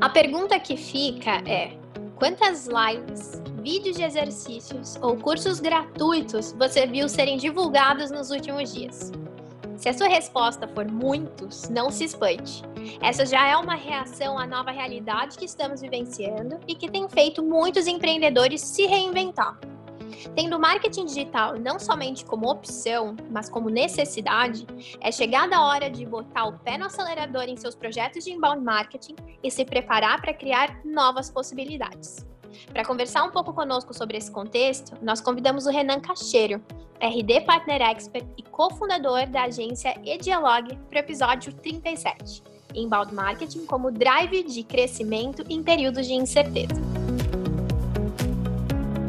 A pergunta que fica é: quantas lives, vídeos de exercícios ou cursos gratuitos você viu serem divulgados nos últimos dias? Se a sua resposta for muitos, não se espante. Essa já é uma reação à nova realidade que estamos vivenciando e que tem feito muitos empreendedores se reinventar. Tendo marketing digital não somente como opção, mas como necessidade, é chegada a hora de botar o pé no acelerador em seus projetos de inbound marketing e se preparar para criar novas possibilidades. Para conversar um pouco conosco sobre esse contexto, nós convidamos o Renan Cacheiro, RD Partner Expert e cofundador da agência Edialog, para o episódio 37, Inbound Marketing como drive de crescimento em períodos de incerteza.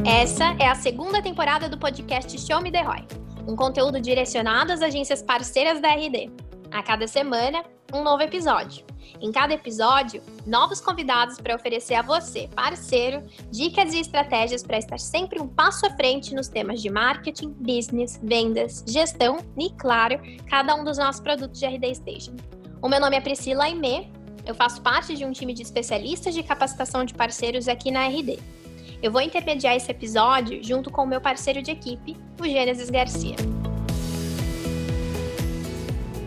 Essa é a segunda temporada do podcast Show Me The Roy, um conteúdo direcionado às agências parceiras da RD. A cada semana, um novo episódio. Em cada episódio, novos convidados para oferecer a você, parceiro, dicas e estratégias para estar sempre um passo à frente nos temas de marketing, business, vendas, gestão e, claro, cada um dos nossos produtos de RD Station. O meu nome é Priscila Aimee, eu faço parte de um time de especialistas de capacitação de parceiros aqui na RD. Eu vou intermediar esse episódio junto com o meu parceiro de equipe, o Gênesis Garcia.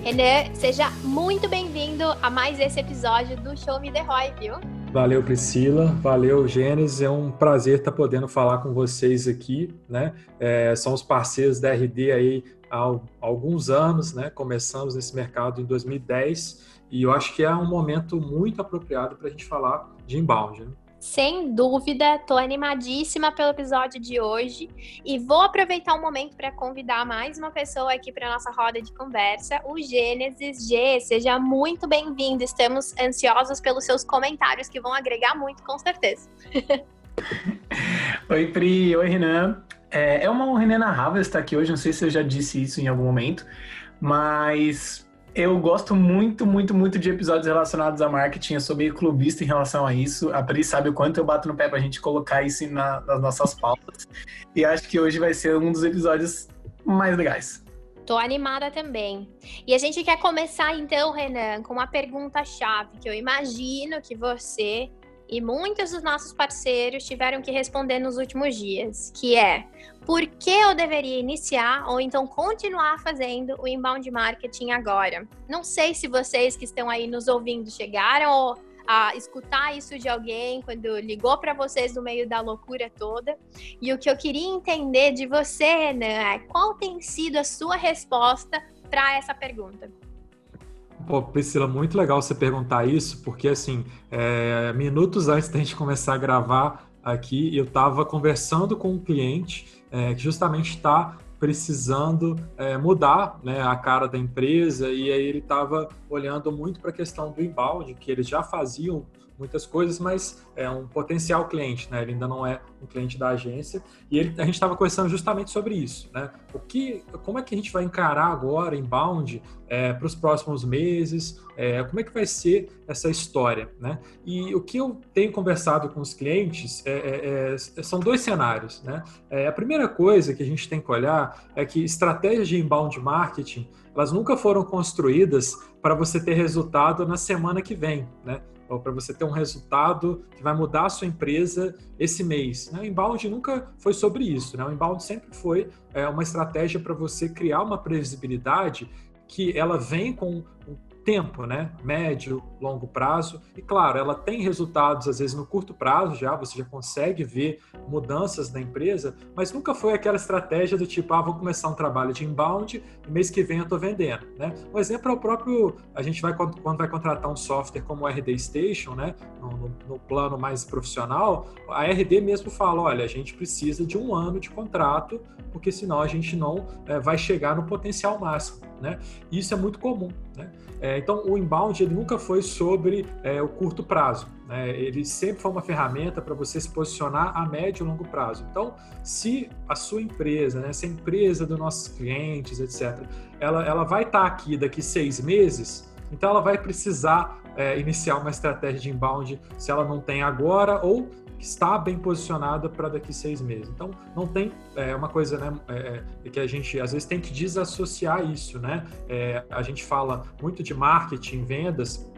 Renan, seja muito bem-vindo a mais esse episódio do Show Me The Roy, viu? Valeu, Priscila. Valeu, Gênesis. É um prazer estar podendo falar com vocês aqui, né? É, são os parceiros da RD aí há alguns anos, né? Começamos nesse mercado em 2010 e eu acho que é um momento muito apropriado para a gente falar de inbound, né? Sem dúvida, estou animadíssima pelo episódio de hoje e vou aproveitar o um momento para convidar mais uma pessoa aqui para nossa roda de conversa, o Gênesis G. Seja muito bem-vindo. Estamos ansiosos pelos seus comentários que vão agregar muito, com certeza. Oi, Pri. Oi, Renan. É, é uma honra inenarrável estar aqui hoje. Não sei se eu já disse isso em algum momento, mas eu gosto muito, muito, muito de episódios relacionados a marketing. Eu sou meio clubista em relação a isso. A Pri sabe o quanto eu bato no pé pra gente colocar isso na, nas nossas pautas. E acho que hoje vai ser um dos episódios mais legais. Tô animada também. E a gente quer começar então, Renan, com uma pergunta-chave que eu imagino que você e muitos dos nossos parceiros tiveram que responder nos últimos dias, que é por que eu deveria iniciar ou então continuar fazendo o inbound marketing agora? Não sei se vocês que estão aí nos ouvindo chegaram a escutar isso de alguém quando ligou para vocês no meio da loucura toda. E o que eu queria entender de você, Renan, é qual tem sido a sua resposta para essa pergunta? Pô, Priscila, muito legal você perguntar isso, porque assim, é, minutos antes da gente começar a gravar aqui, eu estava conversando com um cliente é, que justamente está precisando é, mudar né, a cara da empresa, e aí ele estava olhando muito para a questão do inbound, que eles já faziam muitas coisas, mas é um potencial cliente, né? Ele ainda não é um cliente da agência. E ele, a gente estava conversando justamente sobre isso, né? O que, como é que a gente vai encarar agora inbound é, para os próximos meses? É, como é que vai ser essa história, né? E o que eu tenho conversado com os clientes é, é, é são dois cenários, né? É, a primeira coisa que a gente tem que olhar é que estratégias de inbound marketing elas nunca foram construídas para você ter resultado na semana que vem, né? ou para você ter um resultado que vai mudar a sua empresa esse mês. Né? O inbound nunca foi sobre isso. Né? O inbound sempre foi é, uma estratégia para você criar uma previsibilidade que ela vem com tempo, né? Médio, longo prazo. E claro, ela tem resultados às vezes no curto prazo já, você já consegue ver mudanças na empresa, mas nunca foi aquela estratégia do tipo, ah, vou começar um trabalho de inbound e mês que vem eu estou vendendo, né? Um exemplo é o próprio, a gente vai quando vai contratar um software como o RD Station, né? No, no plano mais profissional, a RD mesmo fala, olha, a gente precisa de um ano de contrato, porque senão a gente não é, vai chegar no potencial máximo, né? Isso é muito comum, né? É, então, o inbound ele nunca foi sobre é, o curto prazo. Né? Ele sempre foi uma ferramenta para você se posicionar a médio e longo prazo. Então, se a sua empresa, né, se a empresa dos nossos clientes, etc., ela, ela vai estar tá aqui daqui seis meses, então ela vai precisar é, iniciar uma estratégia de inbound se ela não tem agora ou está bem posicionada para daqui seis meses. Então, não tem é, uma coisa né, é, é, que a gente às vezes tem que desassociar isso. Né? É, a gente fala muito de marketing, vendas,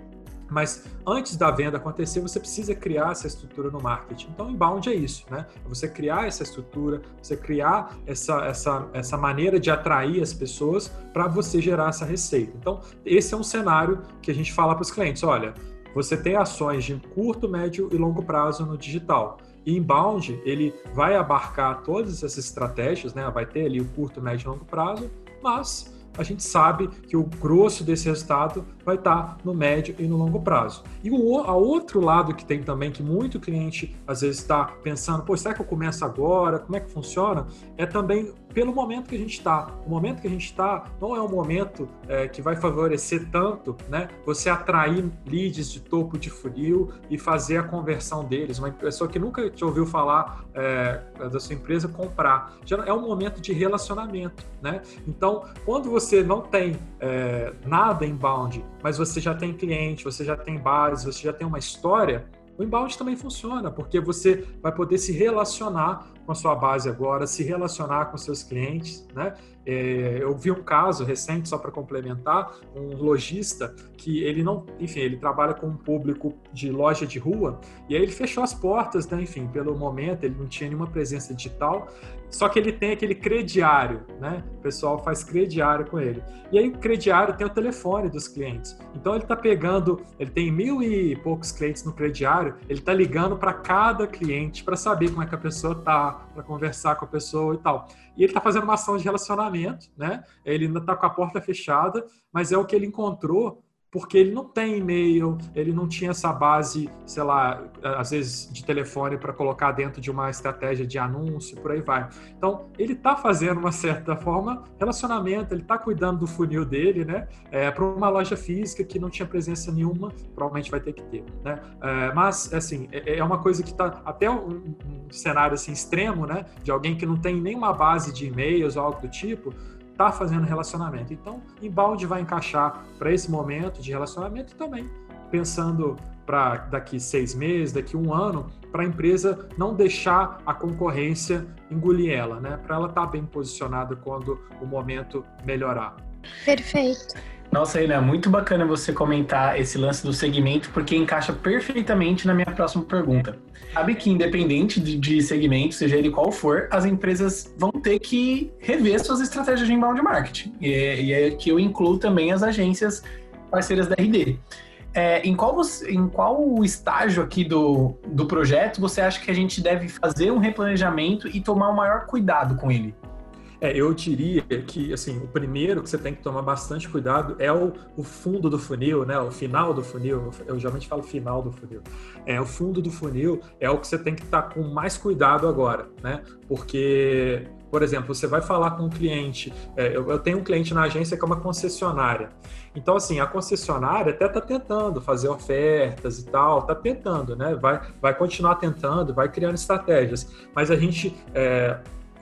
Mas antes da venda acontecer, você precisa criar essa estrutura no marketing. Então, inbound é isso, né? É você criar essa estrutura, você criar essa, essa, essa maneira de atrair as pessoas para você gerar essa receita. Então, esse é um cenário que a gente fala para os clientes: olha, você tem ações de curto, médio e longo prazo no digital. E inbound, ele vai abarcar todas essas estratégias, né? Vai ter ali o curto, médio e longo prazo, mas a gente sabe que o grosso desse resultado vai estar no médio e no longo prazo. E o a outro lado que tem também, que muito cliente às vezes está pensando, pô, será que eu começo agora? Como é que funciona? É também pelo momento que a gente está. O momento que a gente está não é um momento é, que vai favorecer tanto, né? Você atrair leads de topo de funil e fazer a conversão deles. Uma pessoa que nunca te ouviu falar é, da sua empresa comprar. Já é um momento de relacionamento, né? Então, quando você não tem é, nada inbound, mas você já tem cliente, você já tem base, você já tem uma história, o inbound também funciona, porque você vai poder se relacionar com a sua base agora, se relacionar com seus clientes, né? É, eu vi um caso recente, só para complementar, um lojista que ele não, enfim, ele trabalha com um público de loja de rua e aí ele fechou as portas, né? Enfim, pelo momento ele não tinha nenhuma presença digital, só que ele tem aquele crediário, né? O pessoal faz crediário com ele. E aí o crediário tem o telefone dos clientes. Então ele está pegando, ele tem mil e poucos clientes no crediário, ele está ligando para cada cliente para saber como é que a pessoa tá, para conversar com a pessoa e tal. E ele está fazendo uma ação de relacionamento, né? Ele ainda está com a porta fechada, mas é o que ele encontrou porque ele não tem e-mail, ele não tinha essa base, sei lá, às vezes de telefone para colocar dentro de uma estratégia de anúncio, por aí vai. Então, ele está fazendo uma certa forma relacionamento, ele está cuidando do funil dele, né? É, para uma loja física que não tinha presença nenhuma, provavelmente vai ter que ter, né? É, mas, assim, é, é uma coisa que está até um, um cenário assim extremo, né? De alguém que não tem nenhuma base de e-mails ou algo do tipo, está fazendo relacionamento. Então, inbound vai encaixar para esse momento de relacionamento e também pensando para daqui seis meses, daqui um ano, para a empresa não deixar a concorrência engolir ela, né? Para ela estar tá bem posicionada quando o momento melhorar. Perfeito. Nossa, Renan, muito bacana você comentar esse lance do segmento, porque encaixa perfeitamente na minha próxima pergunta. Sabe que, independente de, de segmento, seja ele qual for, as empresas vão ter que rever suas estratégias de inbound marketing. E, e é que eu incluo também as agências parceiras da RD. É, em, qual, em qual estágio aqui do, do projeto você acha que a gente deve fazer um replanejamento e tomar o maior cuidado com ele? É, eu diria que, assim, o primeiro que você tem que tomar bastante cuidado é o, o fundo do funil, né? O final do funil. Eu geralmente falo final do funil. É, o fundo do funil é o que você tem que estar tá com mais cuidado agora, né? Porque, por exemplo, você vai falar com um cliente. É, eu, tenho um cliente na agência que é uma concessionária. Então, assim, a concessionária até está tentando fazer ofertas e tal, está tentando, né? Vai, vai continuar tentando, vai criando estratégias. Mas a gente, é,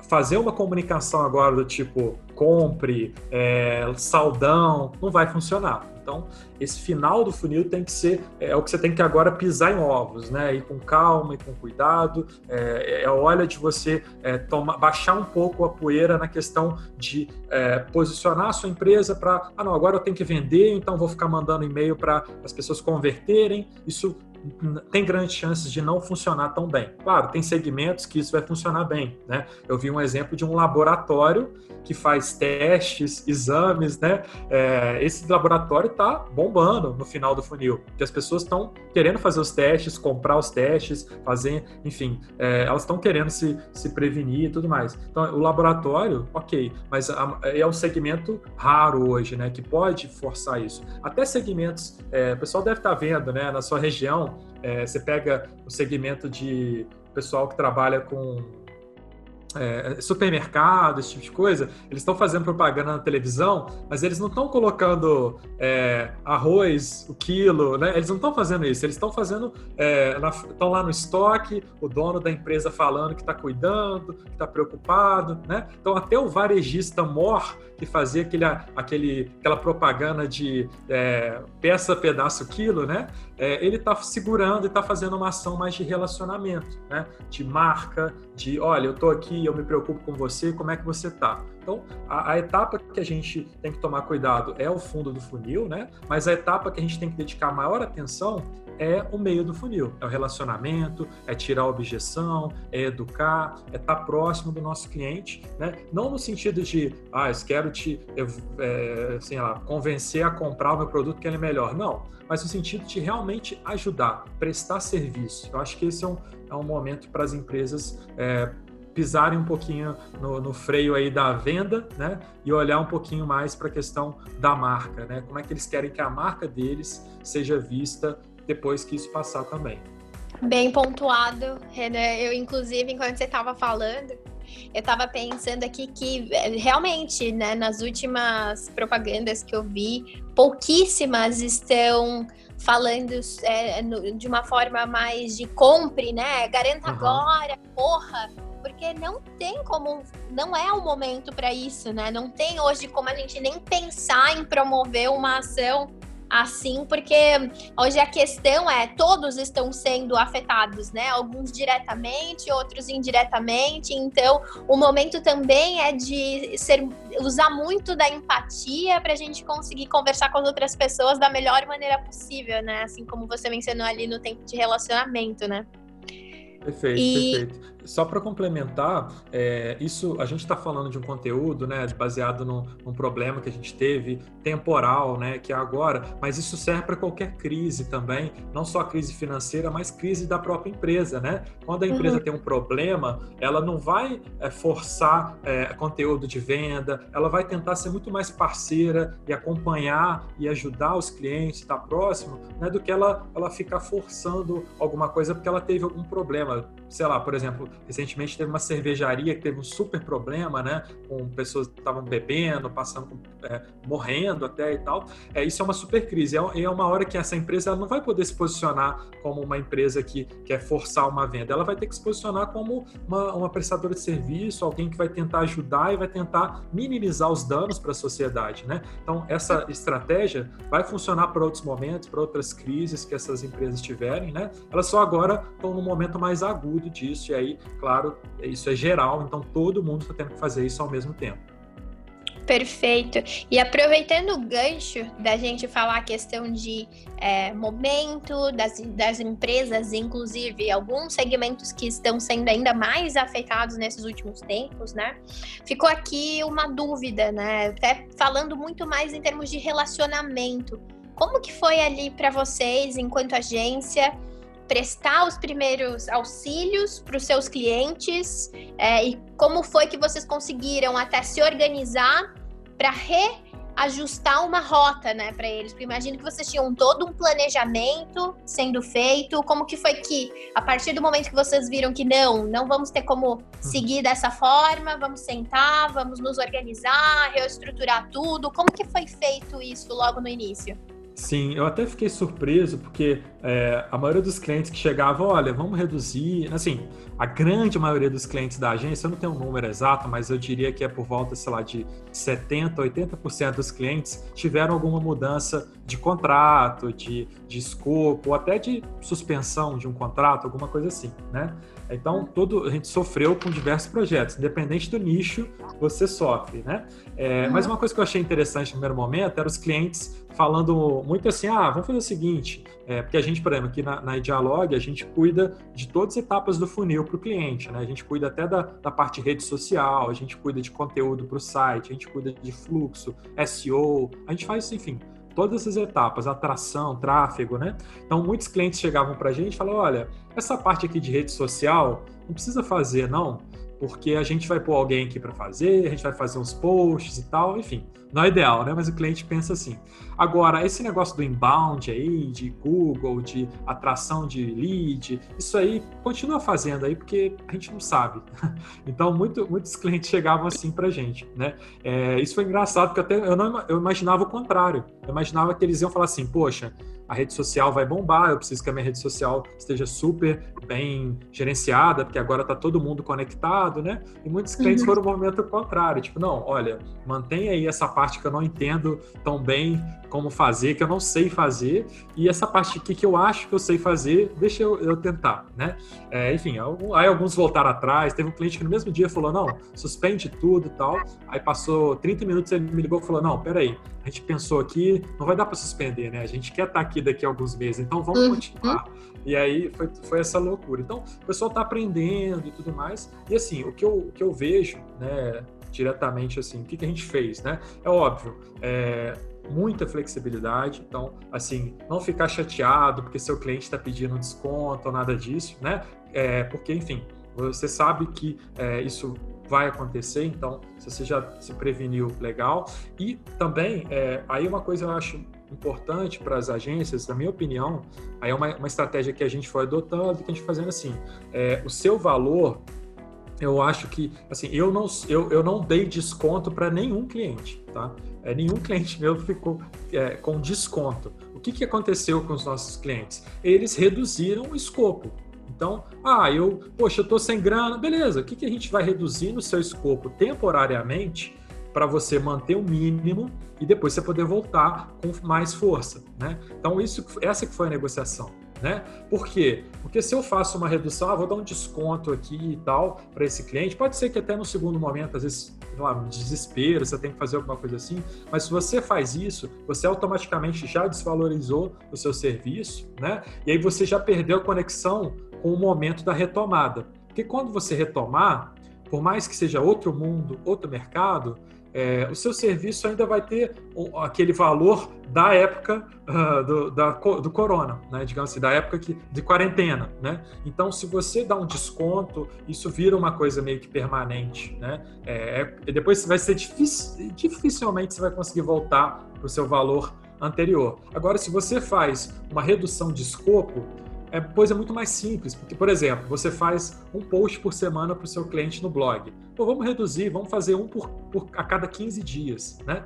fazer uma comunicação agora do tipo compre, é, saldão, não vai funcionar. Então, esse final do funil tem que ser é, é, o que você tem que agora pisar em ovos, né? Ir com calma e com cuidado. É, é a hora de você é, toma, baixar um pouco a poeira na questão de é, posicionar a sua empresa para, ah, não, agora eu tenho que vender, então vou ficar mandando e-mail para as pessoas converterem. Isso tem grandes chances de não funcionar tão bem. Claro, tem segmentos que isso vai funcionar bem, né? Eu vi um exemplo de um laboratório que faz testes, exames, né? É, esse laboratório está bombando no final do funil, porque as pessoas estão querendo fazer os testes, comprar os testes, fazer, enfim, é, elas estão querendo se, se prevenir e tudo mais. Então, o laboratório, ok, mas é um segmento raro hoje, né? Que pode forçar isso. Até segmentos, é, o pessoal deve estar tá vendo, né? Na sua região, é, você pega o segmento de pessoal que trabalha com é, supermercado, esse tipo de coisa, eles estão fazendo propaganda na televisão, mas eles não estão colocando é, arroz, o quilo, né? Eles não estão fazendo isso, eles estão fazendo, estão é, lá no estoque, o dono da empresa falando que está cuidando, que está preocupado, né? Então até o varejista mor que fazia aquele, aquele, aquela propaganda de é, peça, pedaço, quilo, né? É, ele está segurando e está fazendo uma ação mais de relacionamento, né? De marca, de olha, eu estou aqui, eu me preocupo com você, como é que você está? Então, a, a, etapa que a gente tem que tomar cuidado é o fundo do funil, né? Mas a etapa que a gente tem que dedicar maior atenção é o meio do funil, é o relacionamento, é tirar a objeção, é educar, é estar próximo do nosso cliente, né? Não no sentido de, ah, eu quero te é, assim, lá, convencer a comprar o meu produto que ele é melhor. Não, mas no sentido de realmente ajudar, prestar serviço. Eu acho que esse é um, é um momento para as empresas é, pisarem um pouquinho no, no, freio aí da venda, né? E olhar um pouquinho mais para a questão da marca, né? Como é que eles querem que a marca deles seja vista depois que isso passar também. Bem pontuado, Renan. Eu, inclusive, enquanto você estava falando, eu estava pensando aqui que é, realmente, né, nas últimas propagandas que eu vi, pouquíssimas estão falando é, de uma forma mais de compre, né? Garanta uhum. agora, porra. Porque não tem como, não é o momento para isso, né? Não tem hoje como a gente nem pensar em promover uma ação assim, porque hoje a questão é todos estão sendo afetados, né? Alguns diretamente, outros indiretamente. Então, o momento também é de ser, usar muito da empatia para a gente conseguir conversar com as outras pessoas da melhor maneira possível, né? Assim como você mencionou ali no tempo de relacionamento, né? Perfeito, e... perfeito. Só para complementar, é, isso a gente está falando de um conteúdo, né, baseado num, num, problema que a gente teve temporal, né, que é agora, mas isso serve para qualquer crise também, não só a crise financeira, mas crise da própria empresa, né? Quando a empresa uhum. tem um problema, ela não vai é, forçar é, conteúdo de venda, ela vai tentar ser muito mais parceira e acompanhar e ajudar os clientes, estar tá próximo, né, do que ela ela ficar forçando alguma coisa porque ela teve algum problema, tomorrow. Sei lá, por exemplo Recentemente teve uma cervejaria que teve um super problema, né? Com pessoas que estavam bebendo, passando, é, morrendo até e tal. É, isso é uma super crise. É, é uma hora que essa empresa não vai poder se posicionar como uma empresa que quer forçar uma venda. Ela vai ter que se posicionar como uma, uma prestadora de serviço, alguém que vai tentar ajudar e vai tentar minimizar os danos para a sociedade, né? Então, essa estratégia vai funcionar para outros momentos, para outras crises que essas empresas tiverem, né? Elas só agora estão no momento mais agudo disso e aí claro, isso é geral, então todo mundo está tendo que fazer isso ao mesmo tempo. Perfeito. E aproveitando o gancho da gente falar a questão de é, momento das, das empresas, inclusive alguns segmentos que estão sendo ainda mais afetados nesses últimos tempos, né? Ficou aqui uma dúvida, né? Até falando muito mais em termos de relacionamento. Como que foi ali para vocês, enquanto agência? Prestar os primeiros auxílios para os seus clientes é, e como foi que vocês conseguiram até se organizar para reajustar uma rota, né, para eles? Porque imagino que vocês tinham todo um planejamento sendo feito. Como que foi que, a partir do momento que vocês viram que não, não vamos ter como seguir dessa forma, vamos sentar, vamos nos organizar, reestruturar tudo. Como que foi feito isso logo no início? Sim, eu até fiquei surpreso, porque é, a maioria dos clientes que chegavam, olha, vamos reduzir. Assim, a grande maioria dos clientes da agência, eu não tenho um número exato, mas eu diria que é por volta, sei lá, de 70%, 80% dos clientes tiveram alguma mudança de contrato, de, de escopo, ou até de suspensão de um contrato, alguma coisa assim, né? Então, todo, a gente sofreu com diversos projetos, independente do nicho, você sofre, né? É, mas uma coisa que eu achei interessante no primeiro momento era os clientes falando muito assim, ah, vamos fazer o seguinte, é, porque a gente, por exemplo, aqui na, na Dialog, a gente cuida de todas as etapas do funil para o cliente, né? A gente cuida até da, da parte de rede social, a gente cuida de conteúdo para o site, a gente cuida de fluxo, SEO, a gente faz, enfim, todas essas etapas, atração, tráfego, né? Então, muitos clientes chegavam para a gente e falavam, olha, essa parte aqui de rede social, não precisa fazer, não porque a gente vai pôr alguém aqui para fazer, a gente vai fazer uns posts e tal, enfim, não é ideal, né? Mas o cliente pensa assim. Agora, esse negócio do inbound aí, de Google, de atração de lead, isso aí continua fazendo aí porque a gente não sabe. Então, muito, muitos clientes chegavam assim para gente, né? É, isso foi engraçado porque até eu, não, eu imaginava o contrário. Eu imaginava que eles iam falar assim, poxa, a rede social vai bombar, eu preciso que a minha rede social esteja super bem gerenciada, porque agora está todo mundo conectado, né? E muitos clientes uhum. foram o movimento contrário, tipo, não, olha, mantenha aí essa parte que eu não entendo tão bem como fazer, que eu não sei fazer, e essa parte aqui que eu acho que eu sei fazer, deixa eu, eu tentar, né? É, enfim, aí alguns voltaram atrás, teve um cliente que no mesmo dia falou, não, suspende tudo e tal, aí passou 30 minutos, ele me ligou e falou, não, peraí, a gente pensou aqui, não vai dar para suspender, né? A gente quer estar tá aqui daqui a alguns meses, então vamos uhum. continuar. E aí foi, foi essa loucura. Então, o pessoal está aprendendo e tudo mais. E assim, o que eu, o que eu vejo, né, diretamente assim, o que, que a gente fez, né? É óbvio, é, muita flexibilidade. Então, assim, não ficar chateado porque seu cliente está pedindo desconto ou nada disso, né? É, porque, enfim, você sabe que é, isso vai acontecer, então se você já se preveniu, legal. E também, é, aí uma coisa eu acho importante para as agências, na minha opinião, aí é uma, uma estratégia que a gente foi adotando, que a gente fazendo assim, é, o seu valor, eu acho que, assim, eu não, eu, eu não dei desconto para nenhum cliente, tá? É, nenhum cliente meu ficou é, com desconto. O que, que aconteceu com os nossos clientes? Eles reduziram o escopo. Então, ah, eu, poxa, eu tô sem grana, beleza. O que, que a gente vai reduzir no seu escopo temporariamente para você manter o mínimo e depois você poder voltar com mais força, né? Então, isso, essa que foi a negociação. Né? Por quê? Porque se eu faço uma redução, ah, vou dar um desconto aqui e tal para esse cliente, pode ser que até no segundo momento, às vezes, lá, desespero, você tem que fazer alguma coisa assim, mas se você faz isso, você automaticamente já desvalorizou o seu serviço, né? E aí você já perdeu a conexão com o momento da retomada. Porque quando você retomar, por mais que seja outro mundo, outro mercado, é, o seu serviço ainda vai ter aquele valor da época uh, do, da, do corona, né? digamos assim, da época que, de quarentena. Né? Então, se você dá um desconto, isso vira uma coisa meio que permanente. Né? É, é depois vai ser difícil, dificilmente você vai conseguir voltar para o seu valor anterior. Agora, se você faz uma redução de escopo, é coisa muito mais simples, porque, por exemplo, você faz um post por semana para o seu cliente no blog. Pô, vamos reduzir, vamos fazer um por, por, a cada 15 dias, né?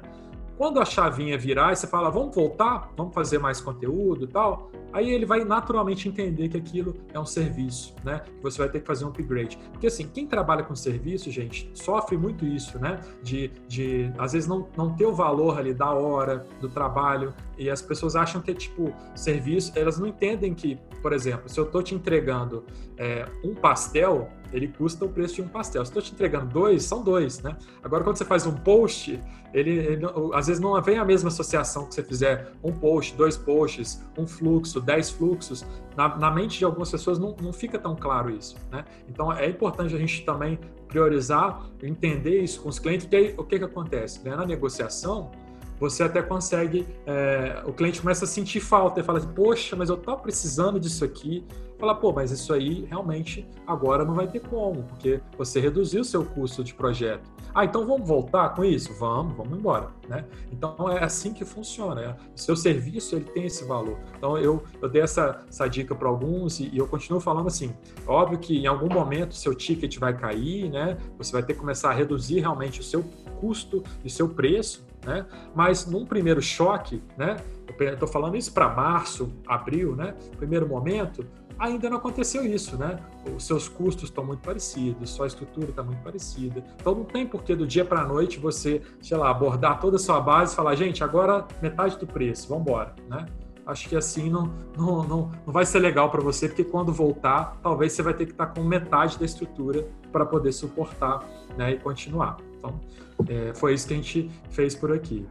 Quando a chavinha virar e você fala, vamos voltar, vamos fazer mais conteúdo e tal, aí ele vai naturalmente entender que aquilo é um serviço, né? Que você vai ter que fazer um upgrade. Porque assim, quem trabalha com serviço, gente, sofre muito isso, né? De, de às vezes não, não ter o valor ali da hora, do trabalho, e as pessoas acham que é tipo serviço, elas não entendem que, por exemplo, se eu estou te entregando é, um pastel, ele custa o preço de um pastel. Se estou te entregando dois, são dois, né? Agora, quando você faz um post, ele, ele, às vezes não vem a mesma associação que você fizer um post, dois posts, um fluxo, dez fluxos. Na, na mente de algumas pessoas não, não fica tão claro isso, né? Então, é importante a gente também priorizar, entender isso com os clientes, porque aí, o que, que acontece? Né? Na negociação, você até consegue, é, o cliente começa a sentir falta e fala assim, poxa, mas eu tô precisando disso aqui. Fala, pô, mas isso aí realmente agora não vai ter como, porque você reduziu o seu custo de projeto. Ah, então vamos voltar com isso? Vamos, vamos embora, né? Então é assim que funciona. Né? O seu serviço ele tem esse valor. Então eu, eu dei essa, essa dica para alguns e, e, eu continuo falando assim. Óbvio que em algum momento seu ticket vai cair, né? Você vai ter que começar a reduzir realmente o seu custo e seu preço, né? Mas num primeiro choque, né? Estou falando isso para março, abril, né? Primeiro momento, ainda não aconteceu isso, né? Os seus custos estão muito parecidos, sua estrutura está muito parecida. Então não tem porquê do dia para a noite você, sei lá, abordar toda a sua base e falar, gente, agora metade do preço, vamos embora, né? Acho que assim não, não, não, não vai ser legal para você, porque quando voltar, talvez você vai ter que estar tá com metade da estrutura para poder suportar né, e continuar. Então, é, foi isso que a gente fez por aqui.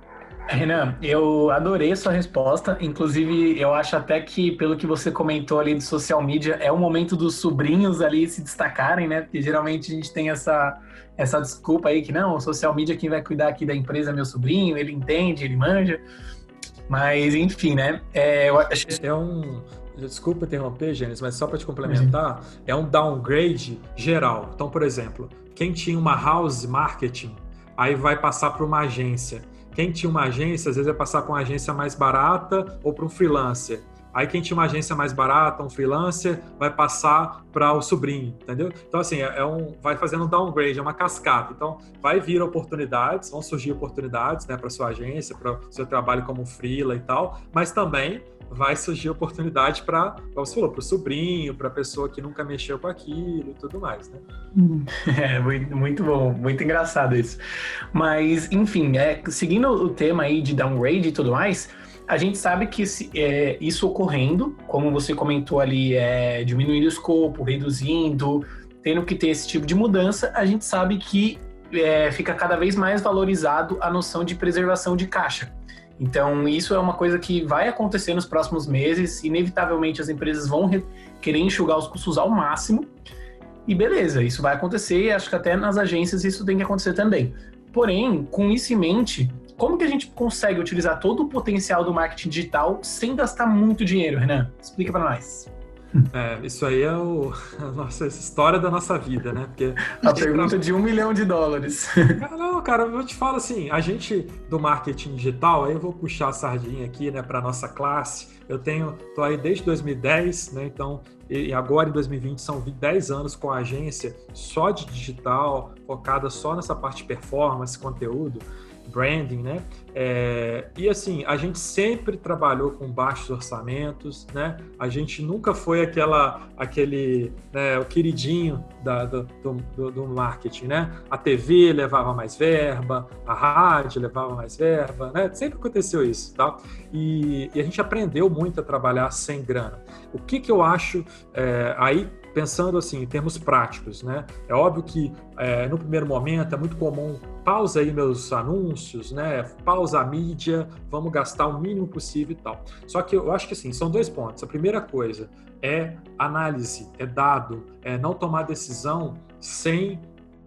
Renan, eu adorei a sua resposta. Inclusive, eu acho até que, pelo que você comentou ali de social media, é o momento dos sobrinhos ali se destacarem, né? Porque geralmente a gente tem essa, essa desculpa aí que não, o social media quem vai cuidar aqui da empresa é meu sobrinho, ele entende, ele manja. Mas, enfim, né? É, eu acho... é um. Desculpa interromper, Gênesis, mas só para te complementar, uhum. é um downgrade geral. Então, por exemplo, quem tinha uma house marketing, aí vai passar para uma agência. Quem tinha uma agência, às vezes vai passar para uma agência mais barata ou para um freelancer. Aí quem tinha uma agência mais barata, um freelancer, vai passar para o sobrinho, entendeu? Então, assim, é, é um, vai fazendo um downgrade, é uma cascata. Então, vai vir oportunidades, vão surgir oportunidades né, para sua agência, para o seu trabalho como freela e tal, mas também vai surgir oportunidade para, como você falou, para o sobrinho, para a pessoa que nunca mexeu com aquilo e tudo mais, né? É, muito bom, muito engraçado isso. Mas, enfim, é, seguindo o tema aí de downgrade e tudo mais, a gente sabe que é, isso ocorrendo, como você comentou ali, é, diminuindo o escopo, reduzindo, tendo que ter esse tipo de mudança, a gente sabe que é, fica cada vez mais valorizado a noção de preservação de caixa. Então, isso é uma coisa que vai acontecer nos próximos meses. Inevitavelmente, as empresas vão querer enxugar os custos ao máximo. E beleza, isso vai acontecer. E acho que até nas agências isso tem que acontecer também. Porém, com isso em mente, como que a gente consegue utilizar todo o potencial do marketing digital sem gastar muito dinheiro, Renan? Explica para nós. É, isso aí é o, a nossa história da nossa vida, né? Porque a, a pergunta tra... de um milhão de dólares. Não, cara, eu te falo assim, a gente do marketing digital, aí eu vou puxar a sardinha aqui, né, para nossa classe. Eu tenho, tô aí desde 2010, né? Então, e agora em 2020 são 10 anos com a agência só de digital, focada só nessa parte de performance, conteúdo branding, né? É, e assim, a gente sempre trabalhou com baixos orçamentos, né? A gente nunca foi aquela, aquele, né, o queridinho da, do, do, do, marketing, né? A TV levava mais verba, a rádio levava mais verba, né? Sempre aconteceu isso, tá? E, e a gente aprendeu muito a trabalhar sem grana. O que que eu acho é, aí pensando assim, em termos práticos, né? É óbvio que é, no primeiro momento é muito comum pausa aí meus anúncios, né? Pausa a mídia, vamos gastar o mínimo possível e tal. Só que eu acho que assim, são dois pontos. A primeira coisa é análise, é dado, é não tomar decisão sem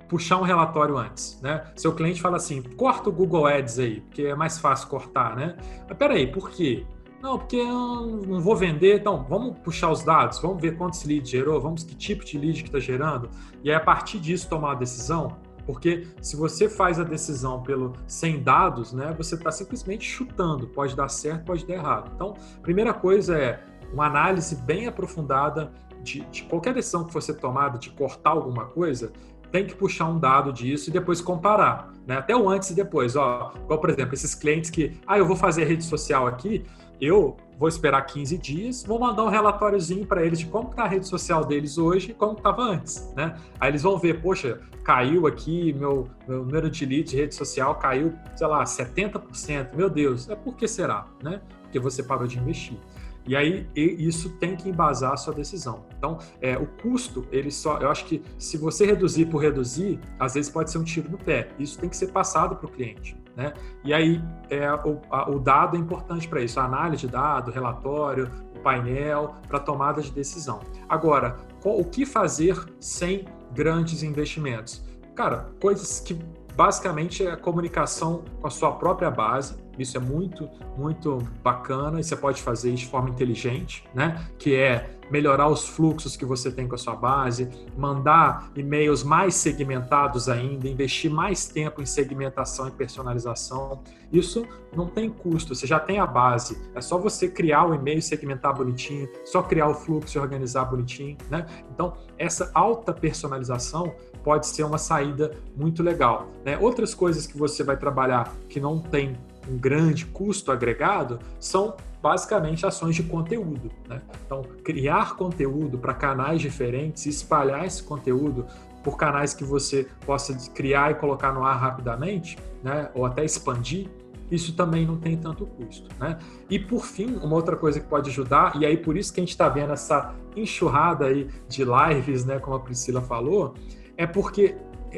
puxar um relatório antes, né? Seu cliente fala assim, corta o Google Ads aí, porque é mais fácil cortar, né? Mas peraí, por quê? Não, porque eu não vou vender. Então, vamos puxar os dados, vamos ver quantos leads gerou, vamos que tipo de lead que está gerando, e aí a partir disso tomar a decisão. Porque se você faz a decisão pelo sem dados, né, você está simplesmente chutando. Pode dar certo, pode dar errado. Então, primeira coisa é uma análise bem aprofundada de, de qualquer decisão que fosse tomada de cortar alguma coisa, tem que puxar um dado disso e depois comparar, né? Até o antes e depois, ó. Igual, por exemplo, esses clientes que, ah, eu vou fazer rede social aqui, eu vou esperar 15 dias, vou mandar um relatóriozinho para eles de como está a rede social deles hoje e como estava antes, né? Aí eles vão ver, poxa, caiu aqui, meu, meu número de leads de rede social caiu, sei lá, 70%. Meu Deus, é por que será, né? Porque você parou de investir. E aí isso tem que embasar a sua decisão. Então, é, o custo, ele só, eu acho que se você reduzir por reduzir, às vezes pode ser um tiro no pé. Isso tem que ser passado para o cliente. Né? E aí é, o, a, o dado é importante para isso, a análise de dado, relatório, o painel para tomada de decisão. Agora, o que fazer sem grandes investimentos? Cara, coisas que basicamente é a comunicação com a sua própria base, isso é muito, muito bacana e você pode fazer de forma inteligente, né? Que é melhorar os fluxos que você tem com a sua base, mandar e-mails mais segmentados ainda, investir mais tempo em segmentação e personalização. Isso não tem custo, você já tem a base. É só você criar o e-mail, segmentar bonitinho, só criar o fluxo e organizar bonitinho, né? Então, essa alta personalização pode ser uma saída muito legal. Né? Outras coisas que você vai trabalhar que não tem um grande custo agregado são basicamente ações de conteúdo. Né? Então, criar conteúdo para canais diferentes, espalhar esse conteúdo por canais que você possa criar e colocar no ar rapidamente, né? ou até expandir, isso também não tem tanto custo. Né? E por fim, uma outra coisa que pode ajudar, e aí por isso que a gente está vendo essa enxurrada aí de lives, né, como a Priscila falou, é porque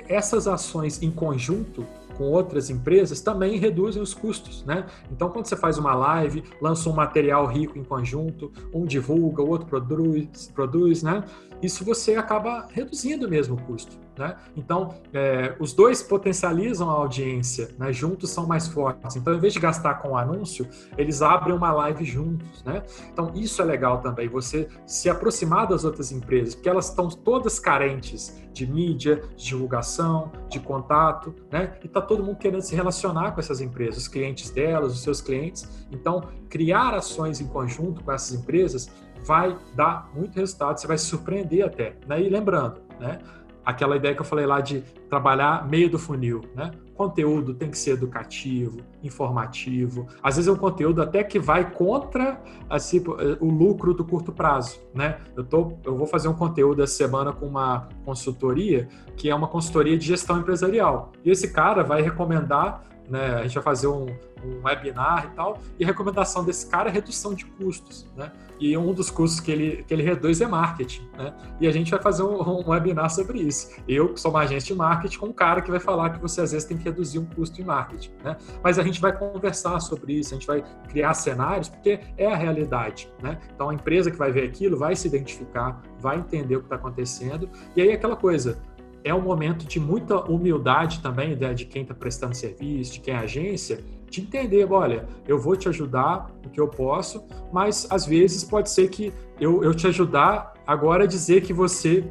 essas ações em conjunto com outras empresas também reduzem os custos, né? Então, quando você faz uma live, lança um material rico em conjunto, um divulga, o outro produz, produz, né? Isso você acaba reduzindo mesmo o custo. Né? Então, é, os dois potencializam a audiência, né? juntos são mais fortes. Então, em vez de gastar com o anúncio, eles abrem uma live juntos. Né? Então, isso é legal também, você se aproximar das outras empresas, porque elas estão todas carentes de mídia, de divulgação, de contato, né? e está todo mundo querendo se relacionar com essas empresas, os clientes delas, os seus clientes. Então, criar ações em conjunto com essas empresas vai dar muito resultado, você vai se surpreender até. Né? E lembrando, né? aquela ideia que eu falei lá de trabalhar meio do funil, né? Conteúdo tem que ser educativo, informativo. Às vezes é um conteúdo até que vai contra assim, o lucro do curto prazo, né? Eu, tô, eu vou fazer um conteúdo essa semana com uma consultoria que é uma consultoria de gestão empresarial. E esse cara vai recomendar né? A gente vai fazer um, um, webinar e tal, e a recomendação desse cara é redução de custos, né? E um dos custos que ele, que ele reduz é marketing, né? E a gente vai fazer um, um webinar sobre isso. Eu, que sou uma agente de marketing, com um cara que vai falar que você às vezes tem que reduzir um custo em marketing, né? Mas a gente vai conversar sobre isso, a gente vai criar cenários, porque é a realidade, né? Então a empresa que vai ver aquilo vai se identificar, vai entender o que está acontecendo, e aí aquela coisa, é um momento de muita humildade também né, de quem está prestando serviço, de quem é agência, de entender, olha, eu vou te ajudar o que eu posso, mas às vezes pode ser que eu, eu te ajudar agora a dizer que você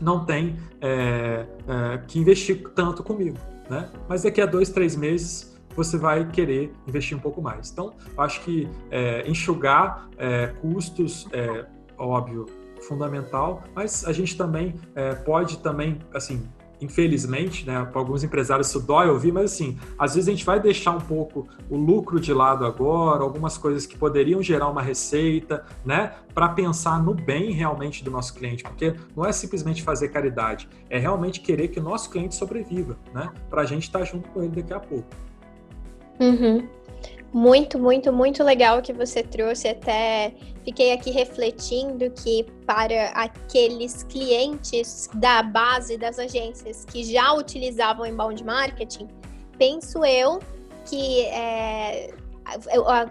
não tem é, é, que investir tanto comigo, né? Mas daqui a dois, três meses você vai querer investir um pouco mais. Então, acho que é, enxugar custos, é, óbvio, fundamental, mas a gente também é, pode também, assim, infelizmente, né, para alguns empresários isso dói ouvir, mas assim, às vezes a gente vai deixar um pouco o lucro de lado agora, algumas coisas que poderiam gerar uma receita, né, para pensar no bem realmente do nosso cliente, porque não é simplesmente fazer caridade, é realmente querer que o nosso cliente sobreviva, né, para a gente estar tá junto com ele daqui a pouco. Uhum. Muito, muito, muito legal que você trouxe. Até fiquei aqui refletindo que para aqueles clientes da base das agências que já utilizavam inbound marketing, penso eu que é,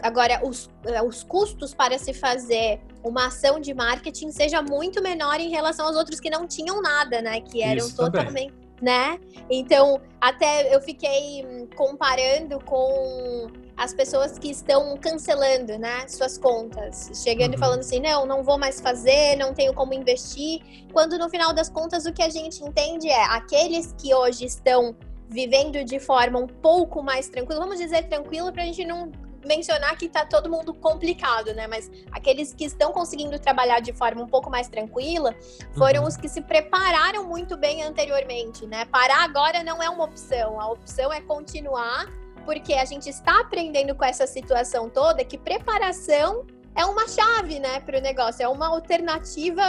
agora os, os custos para se fazer uma ação de marketing seja muito menor em relação aos outros que não tinham nada, né? Que eram Isso totalmente. Também. Né? Então, até eu fiquei comparando com as pessoas que estão cancelando, né, suas contas, chegando uhum. e falando assim, não, não vou mais fazer, não tenho como investir, quando no final das contas o que a gente entende é aqueles que hoje estão vivendo de forma um pouco mais tranquila, vamos dizer tranquila para a gente não mencionar que está todo mundo complicado, né? Mas aqueles que estão conseguindo trabalhar de forma um pouco mais tranquila foram uhum. os que se prepararam muito bem anteriormente, né? Parar agora não é uma opção, a opção é continuar porque a gente está aprendendo com essa situação toda que preparação é uma chave, né, para o negócio, é uma alternativa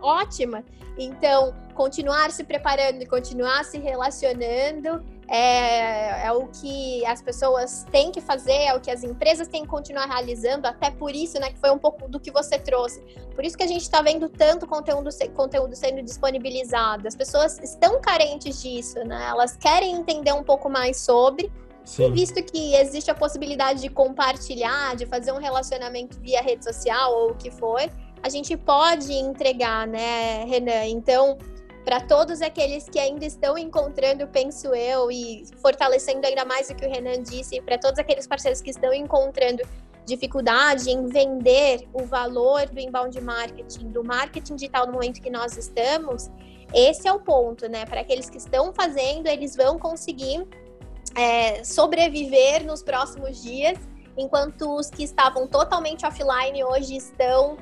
ótima. Então, continuar se preparando e continuar se relacionando é, é, o que as pessoas têm que fazer, é o que as empresas têm que continuar realizando, até por isso, né, que foi um pouco do que você trouxe. Por isso que a gente está vendo tanto conteúdo, conteúdo sendo disponibilizado. As pessoas estão carentes disso, né? Elas querem entender um pouco mais sobre, Sim. E visto que existe a possibilidade de compartilhar, de fazer um relacionamento via rede social ou o que for, a gente pode entregar, né, Renan? Então, para todos aqueles que ainda estão encontrando, penso eu, e fortalecendo ainda mais o que o Renan disse, para todos aqueles parceiros que estão encontrando dificuldade em vender o valor do inbound marketing, do marketing digital no momento que nós estamos, esse é o ponto, né? Para aqueles que estão fazendo, eles vão conseguir é, sobreviver nos próximos dias, enquanto os que estavam totalmente offline hoje estão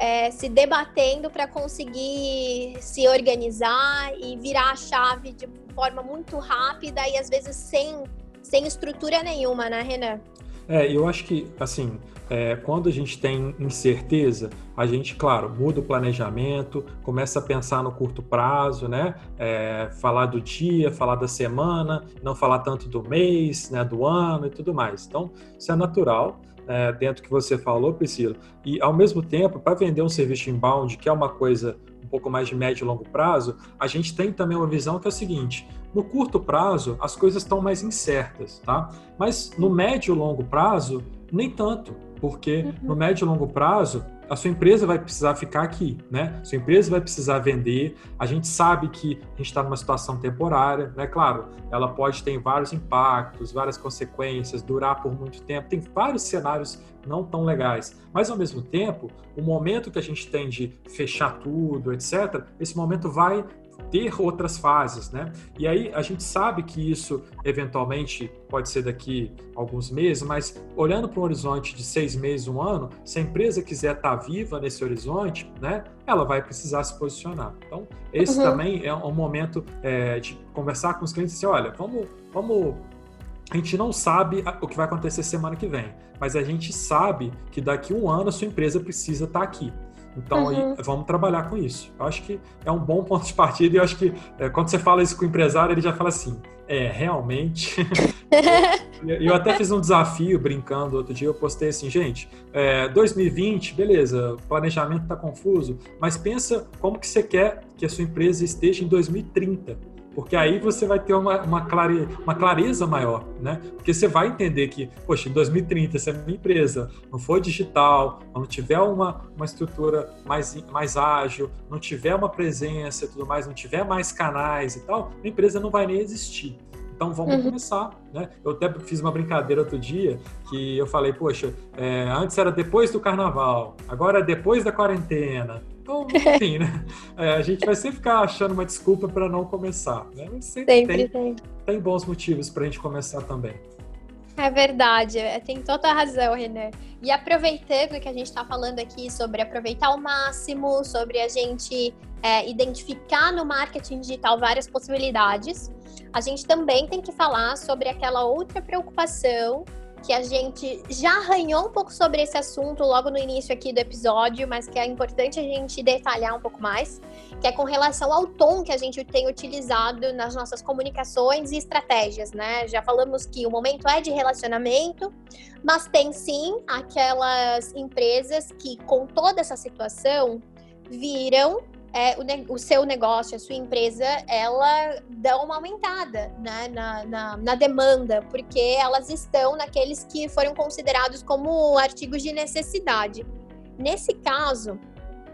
é, se debatendo para conseguir se organizar e virar a chave de forma muito rápida e às vezes sem, sem estrutura nenhuma, né, Renan? É, eu acho que, assim, é, quando a gente tem incerteza, a gente, claro, muda o planejamento, começa a pensar no curto prazo, né? É, falar do dia, falar da semana, não falar tanto do mês, né? do ano e tudo mais. Então, isso é natural. É, dentro do que você falou, Priscila. E, ao mesmo tempo, para vender um serviço inbound, que é uma coisa um pouco mais de médio e longo prazo, a gente tem também uma visão que é o seguinte: no curto prazo, as coisas estão mais incertas, tá? Mas no médio e longo prazo, nem tanto porque uhum. no médio e longo prazo a sua empresa vai precisar ficar aqui, né? Sua empresa vai precisar vender. A gente sabe que a gente está numa situação temporária, né? Claro, ela pode ter vários impactos, várias consequências, durar por muito tempo. Tem vários cenários não tão legais. Mas ao mesmo tempo, o momento que a gente tem de fechar tudo, etc., esse momento vai ter outras fases, né? E aí a gente sabe que isso eventualmente pode ser daqui alguns meses, mas olhando para um horizonte de seis meses, um ano, se a empresa quiser estar tá viva nesse horizonte, né, ela vai precisar se posicionar. Então esse uhum. também é um momento é, de conversar com os clientes e dizer, olha, vamos, vamos a gente não sabe o que vai acontecer semana que vem, mas a gente sabe que daqui a um ano a sua empresa precisa estar tá aqui. Então, uhum. aí, vamos trabalhar com isso. Eu acho que é um bom ponto de partida e eu acho que é, quando você fala isso com o empresário, ele já fala assim, é, realmente... eu até fiz um desafio brincando outro dia, eu postei assim, gente, é, 2020, beleza, o planejamento está confuso, mas pensa como que você quer que a sua empresa esteja em 2030 porque aí você vai ter uma, uma, clare, uma clareza maior, né? Porque você vai entender que, poxa, em 2030, se a minha empresa não for digital, não tiver uma, uma estrutura mais, mais ágil, não tiver uma presença e tudo mais, não tiver mais canais e tal, a empresa não vai nem existir. Então vamos uhum. começar, né? Eu até fiz uma brincadeira outro dia que eu falei, poxa, é, antes era depois do carnaval, agora é depois da quarentena. Então, enfim, né? É, a gente vai sempre ficar achando uma desculpa para não começar. Né? sempre, sempre tem, tem. tem bons motivos para a gente começar também. É verdade, é, tem toda a razão, Renan. E aproveitando que a gente está falando aqui sobre aproveitar ao máximo, sobre a gente é, identificar no marketing digital várias possibilidades, a gente também tem que falar sobre aquela outra preocupação que a gente já arranhou um pouco sobre esse assunto logo no início aqui do episódio, mas que é importante a gente detalhar um pouco mais, que é com relação ao tom que a gente tem utilizado nas nossas comunicações e estratégias, né? Já falamos que o momento é de relacionamento, mas tem sim aquelas empresas que com toda essa situação viram é, o, o, seu negócio, a sua empresa, ela dá uma aumentada né, na, na, na, demanda, porque elas estão naqueles que foram considerados como artigos de necessidade. Nesse caso,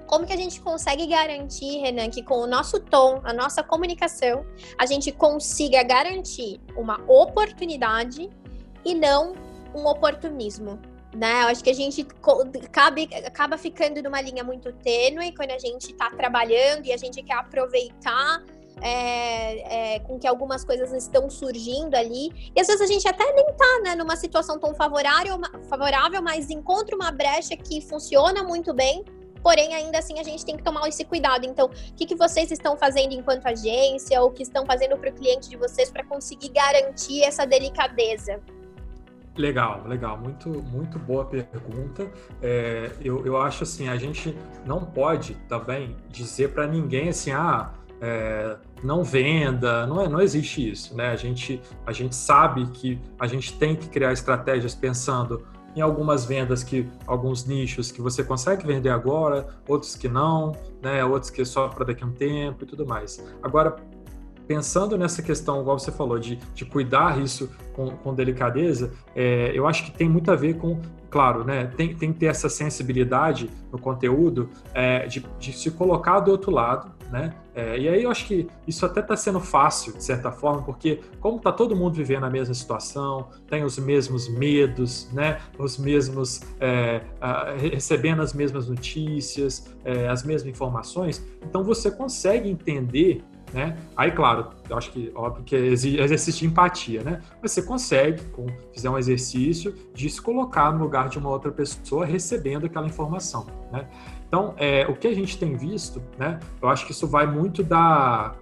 como que a gente consegue garantir, Renan, que com o nosso tom, a nossa comunicação, a gente consiga garantir uma oportunidade e não um oportunismo? Né? Eu acho que a gente cabe, acaba ficando numa linha muito tênue quando a gente está trabalhando e a gente quer aproveitar é, é, com que algumas coisas estão surgindo ali. E às vezes a gente até nem tá né, numa situação tão favorável, favorável, mas encontra uma brecha que funciona muito bem. Porém, ainda assim, a gente tem que tomar esse cuidado. Então, o que, que vocês estão fazendo enquanto agência ou o que estão fazendo para o cliente de vocês para conseguir garantir essa delicadeza? Legal, legal, muito, muito boa pergunta. É, eu, eu acho assim, a gente não pode também dizer para ninguém assim, ah, é, não venda, não, é, não existe isso, né? A gente, a gente sabe que a gente tem que criar estratégias pensando em algumas vendas que alguns nichos que você consegue vender agora, outros que não, né? Outros que é só para daqui a um tempo e tudo mais. Agora, pensando nessa questão, igual você falou, de, de cuidar isso com, com delicadeza, é, eu acho que tem muito a ver com, claro, né, tem, tem que ter essa sensibilidade no conteúdo é, de, de se colocar do outro lado, né? É, e aí eu acho que isso até está sendo fácil, de certa forma, porque como está todo mundo vivendo a mesma situação, tem os mesmos medos, né? Os mesmos é, a, recebendo as mesmas notícias, é, as mesmas informações, então você consegue entender né? Aí, claro, eu acho que óbvio que exercício de empatia, né? Mas você consegue, com, fizer um exercício, de se colocar no lugar de uma outra pessoa recebendo aquela informação, né? Então, é, o que a gente tem visto, né? Eu acho que isso vai muito da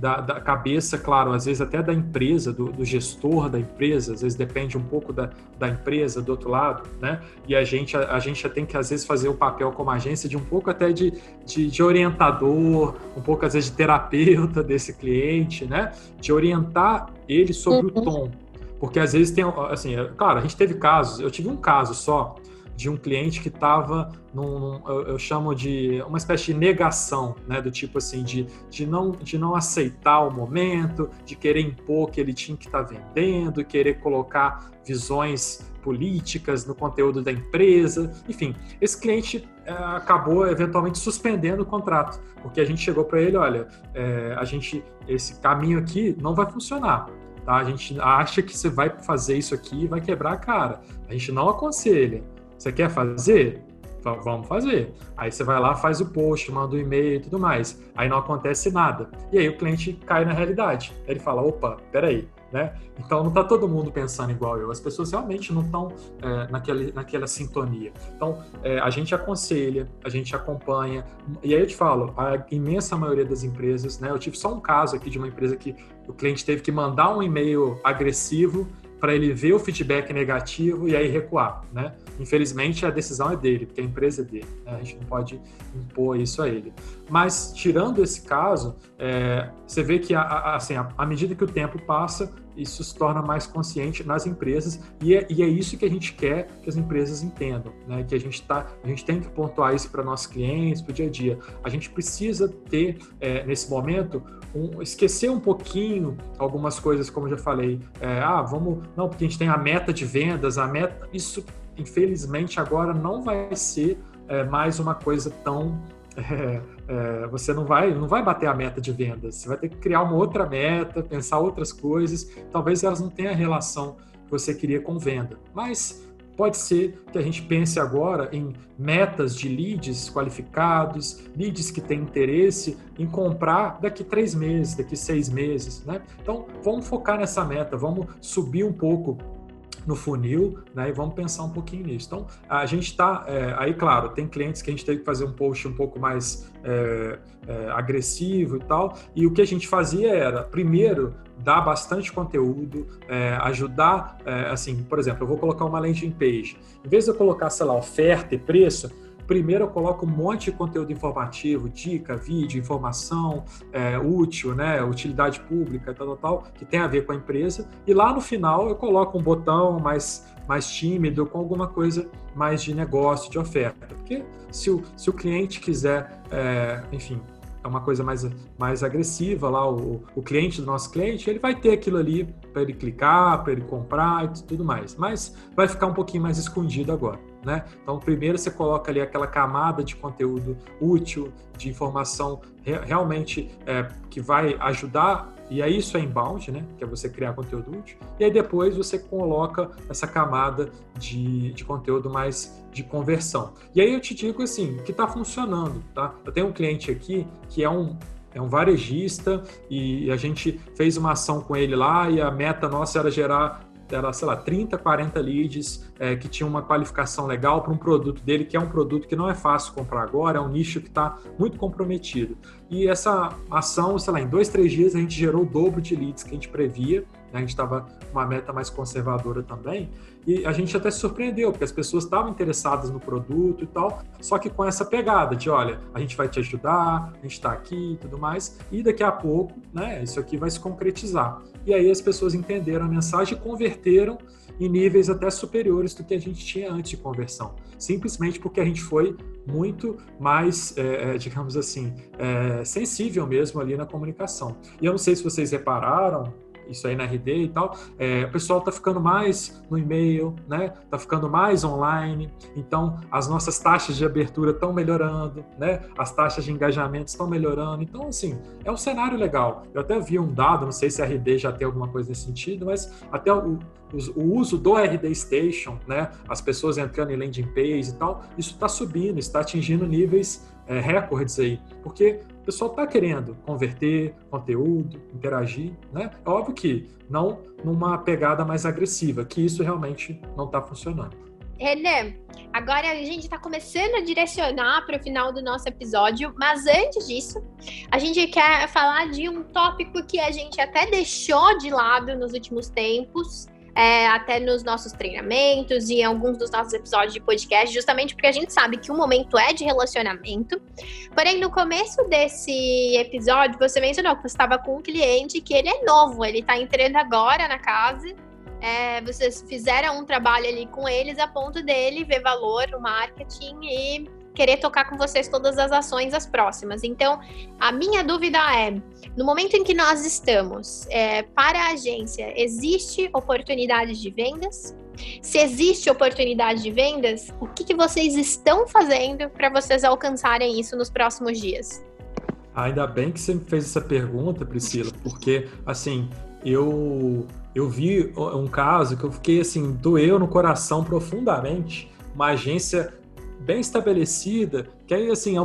da, da, cabeça, claro, às vezes até da empresa, do, do, gestor da empresa, às vezes depende um pouco da, da empresa do outro lado, né? E a gente, a, a gente tem que, às vezes, fazer o papel como agência de um pouco até de, de, de, orientador, um pouco, às vezes, de terapeuta desse cliente, né? De orientar ele sobre uhum. o tom. Porque, às vezes, tem, assim, é, claro, a gente teve casos, eu tive um caso só, de um cliente que estava num, num eu, eu, chamo de uma espécie de negação, né, do tipo assim de, de não de não aceitar o momento, de querer impor que ele tinha que estar tá vendendo, querer colocar visões políticas no conteúdo da empresa, enfim, esse cliente é, acabou eventualmente suspendendo o contrato, porque a gente chegou para ele, olha, é, a gente esse caminho aqui não vai funcionar. Tá? A gente acha que você vai fazer isso aqui e vai quebrar a cara. A gente não aconselha. Você quer fazer? vamos fazer. Aí você vai lá, faz o post, manda o um e-mail e tudo mais. Aí não acontece nada. E aí o cliente cai na realidade. Ele fala, opa, peraí, né? Então não está todo mundo pensando igual eu. As pessoas realmente não estão é, naquela, naquela sintonia. Então é, a gente aconselha, a gente acompanha. E aí eu te falo, a imensa maioria das empresas, né? Eu tive só um caso aqui de uma empresa que o cliente teve que mandar um e-mail agressivo para ele ver o feedback negativo e aí recuar, né? Infelizmente a decisão é dele, porque a empresa é dele, né? a gente não pode impor isso a ele. Mas tirando esse caso, é, você vê que a, a, assim, à medida que o tempo passa, isso se torna mais consciente nas empresas e é, e é isso que a gente quer que as empresas entendam, né? Que a gente tá, a gente tem que pontuar isso para nossos clientes, para o dia a dia. A gente precisa ter é, nesse momento um, esquecer um pouquinho algumas coisas, como eu já falei. É, ah, vamos. Não, porque a gente tem a meta de vendas, a meta. Isso, infelizmente, agora não vai ser é, mais uma coisa tão. É, é, você não vai, não vai bater a meta de vendas. Você vai ter que criar uma outra meta, pensar outras coisas. Talvez elas não tenham a relação que você queria com venda. Mas Pode ser que a gente pense agora em metas de leads qualificados, leads que têm interesse em comprar daqui três meses, daqui seis meses, né? Então, vamos focar nessa meta, vamos subir um pouco no funil, né? E vamos pensar um pouquinho nisso. Então, a gente está é, aí, claro, tem clientes que a gente teve que fazer um post um pouco mais é, é, agressivo e tal. E o que a gente fazia era, primeiro, dar bastante conteúdo, é, ajudar, é, assim, por exemplo, eu vou colocar uma landing page. Em vez de eu colocar, sei lá, oferta e preço, primeiro eu coloco um monte de conteúdo informativo, dica, vídeo, informação é, útil, né, utilidade pública, tal, tal, tal, que tem a ver com a empresa. E lá no final eu coloco um botão mais, mais tímido, com alguma coisa mais de negócio, de oferta. Porque se o, se o cliente quiser, é, enfim, é uma coisa mais, mais agressiva lá, o, o cliente do nosso cliente, ele vai ter aquilo ali para ele clicar, para ele comprar e tudo mais. Mas vai ficar um pouquinho mais escondido agora. Né? Então, primeiro você coloca ali aquela camada de conteúdo útil, de informação re realmente é, que vai ajudar, e aí isso é inbound, né? que é você criar conteúdo útil, e aí depois você coloca essa camada de, de conteúdo mais de conversão. E aí eu te digo assim, que está funcionando. Tá? Eu tenho um cliente aqui que é um, é um varejista e a gente fez uma ação com ele lá e a meta nossa era gerar era, sei lá, 30, 40 leads é, que tinham uma qualificação legal para um produto dele, que é um produto que não é fácil comprar agora, é um nicho que está muito comprometido. E essa ação, sei lá, em dois, três dias a gente gerou o dobro de leads que a gente previa, né? a gente estava com uma meta mais conservadora também, e a gente até se surpreendeu, porque as pessoas estavam interessadas no produto e tal, só que com essa pegada de, olha, a gente vai te ajudar, a gente está aqui e tudo mais, e daqui a pouco, né, isso aqui vai se concretizar. E aí as pessoas entenderam a mensagem e converteram em níveis até superiores do que a gente tinha antes de conversão. Simplesmente porque a gente foi muito mais, é, digamos assim, é, sensível mesmo ali na comunicação. E eu não sei se vocês repararam, isso aí na RD e tal, é, o pessoal está ficando mais no e-mail, né? Está ficando mais online. Então, as nossas taxas de abertura estão melhorando, né? As taxas de engajamento estão melhorando. Então, assim, é um cenário legal. Eu até vi um dado, não sei se a RD já tem alguma coisa nesse sentido, mas até o, o, o uso do RD Station, né? As pessoas entrando em landing page e tal, isso está subindo, está atingindo níveis é, recordes aí, porque o pessoal está querendo converter conteúdo, interagir, né? É óbvio que não numa pegada mais agressiva, que isso realmente não está funcionando. René, agora a gente está começando a direcionar para o final do nosso episódio, mas antes disso, a gente quer falar de um tópico que a gente até deixou de lado nos últimos tempos, é, até nos nossos treinamentos e em alguns dos nossos episódios de podcast, justamente porque a gente sabe que o momento é de relacionamento. Porém, no começo desse episódio, você mencionou que você estava com um cliente que ele é novo, ele está entrando agora na casa. É, vocês fizeram um trabalho ali com eles a ponto dele ver valor no marketing e querer tocar com vocês todas as ações, as próximas. Então, a minha dúvida é: no momento em que nós estamos, é, para a agência, existe oportunidade de vendas? Se existe oportunidade de vendas, o que, que vocês estão fazendo para vocês alcançarem isso nos próximos dias? Ainda bem que você me fez essa pergunta, Priscila, porque assim eu eu vi um caso que eu fiquei assim doeu no coração profundamente. Uma agência bem estabelecida, que aí assim,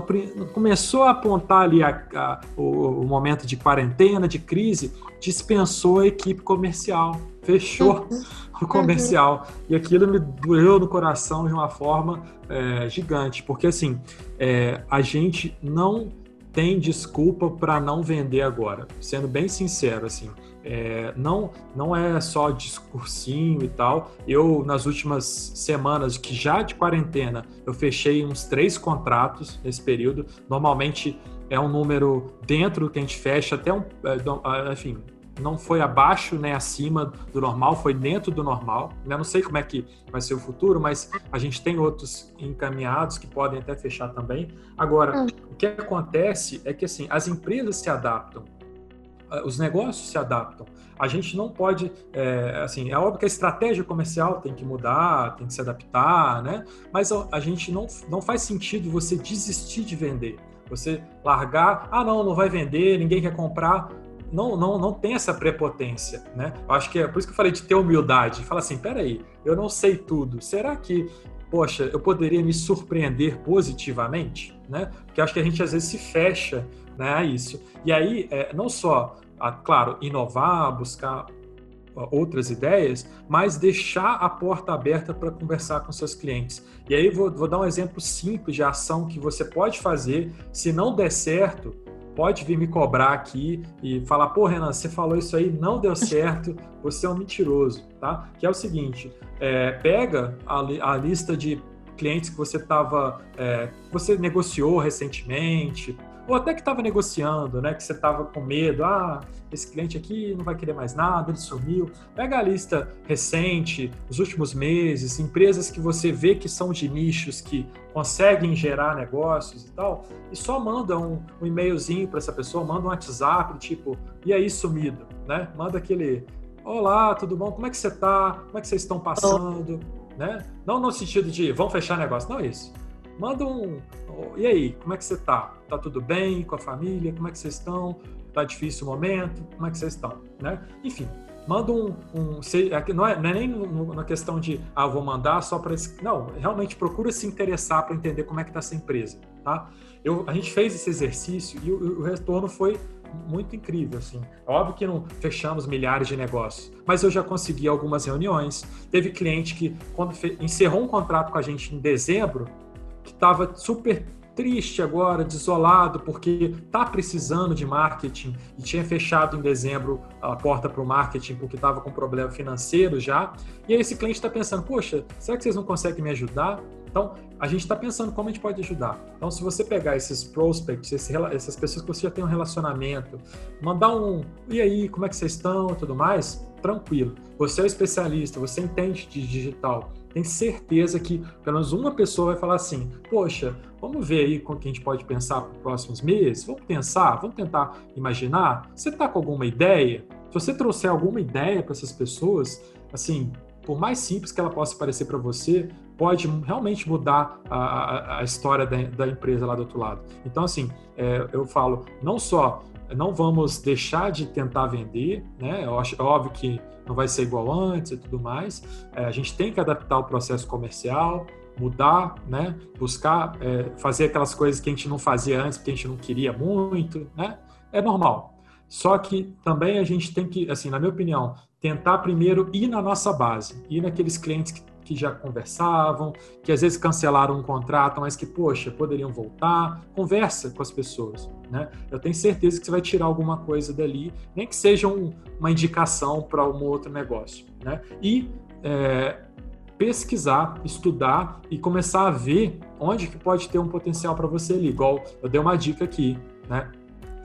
começou a apontar ali a, a, o, o, momento de quarentena, de crise, dispensou a equipe comercial, fechou uhum. o comercial. Uhum. E aquilo me doeu no coração de uma forma é, gigante, porque assim, é, a gente não tem desculpa para não vender agora, sendo bem sincero, assim. É, não, não é só discursinho e tal. Eu, nas últimas semanas, que já de quarentena, eu fechei uns três contratos nesse período. Normalmente é um número dentro que a gente fecha, até um. É, enfim, não foi abaixo nem acima do normal, foi dentro do normal. Eu não sei como é que vai ser o futuro, mas a gente tem outros encaminhados que podem até fechar também. Agora, hum. o que acontece é que assim, as empresas se adaptam os negócios se adaptam. A gente não pode, é, assim, é óbvio que a estratégia comercial tem que mudar, tem que se adaptar, né? Mas a gente não, não faz sentido você desistir de vender. Você largar, ah, não, não vai vender, ninguém quer comprar. Não, não, não tem essa prepotência, né? Eu acho que é por isso que eu falei de ter humildade. Fala assim, peraí, eu não sei tudo. Será que poxa, eu poderia me surpreender positivamente, né? Porque acho que a gente às vezes se fecha né, a isso. E aí, é, não só a, claro, inovar, buscar outras ideias, mas deixar a porta aberta para conversar com seus clientes. E aí vou, vou, dar um exemplo simples de ação que você pode fazer. Se não der certo, pode vir me cobrar aqui e falar: pô, Renan, você falou isso aí, não deu certo, você é um mentiroso, tá? Que é o seguinte: é, pega a, a, lista de clientes que você estava, é, você negociou recentemente, ou até que estava negociando, né? Que você estava com medo, ah, esse cliente aqui não vai querer mais nada, ele sumiu. Pega a lista recente, os últimos meses, empresas que você vê que são de nichos que conseguem gerar negócios e tal, e só manda um, um e-mailzinho para essa pessoa, manda um WhatsApp, tipo, e aí sumido, né? Manda aquele, olá, tudo bom? Como é que você está? Como é que vocês estão passando? Né? Não no sentido de vão fechar negócio, não é isso. Manda um. E aí, como é que você tá? Tá tudo bem com a família? Como é que vocês estão? Tá difícil o momento? Como é que vocês estão? Né? Enfim, manda um. um não, é, não é nem na questão de, ah, vou mandar só para. Não, realmente procura se interessar para entender como é que está essa empresa. Tá? Eu, a gente fez esse exercício e o, o retorno foi muito incrível, assim. É óbvio que não fechamos milhares de negócios, mas eu já consegui algumas reuniões. Teve cliente que, quando encerrou um contrato com a gente em dezembro, que estava super triste agora, desolado, porque está precisando de marketing e tinha fechado em dezembro a porta para o marketing porque estava com problema financeiro já. E aí esse cliente está pensando, poxa, será que vocês não conseguem me ajudar? Então, a gente está pensando como a gente pode ajudar. Então, se você pegar esses prospects, essas pessoas que você já tem um relacionamento, mandar um, e aí, como é que vocês estão tudo mais, tranquilo. Você é um especialista, você entende de digital, tem certeza que pelo menos uma pessoa vai falar assim: Poxa, vamos ver aí com que a gente pode pensar para os próximos meses? Vamos pensar, vamos tentar imaginar. Você está com alguma ideia? Se você trouxer alguma ideia para essas pessoas, assim, por mais simples que ela possa parecer para você, pode realmente mudar a, a, a história da, da, empresa lá do outro lado. Então, assim, é, eu falo, não só não vamos deixar de tentar vender, né? Eu acho é óbvio que não vai ser igual antes e tudo mais. É, a gente tem que adaptar o processo comercial, mudar, né? Buscar é, fazer aquelas coisas que a gente não fazia antes porque a gente não queria muito, né? É normal. Só que também a gente tem que, assim, na minha opinião, tentar primeiro ir na nossa base, ir naqueles clientes que que já conversavam, que às vezes cancelaram um contrato, mas que, poxa, poderiam voltar. Conversa com as pessoas, né? Eu tenho certeza que você vai tirar alguma coisa dali, nem que seja um, uma indicação para um outro negócio, né? E é, pesquisar, estudar e começar a ver onde que pode ter um potencial para você ali. Igual eu dei uma dica aqui, né?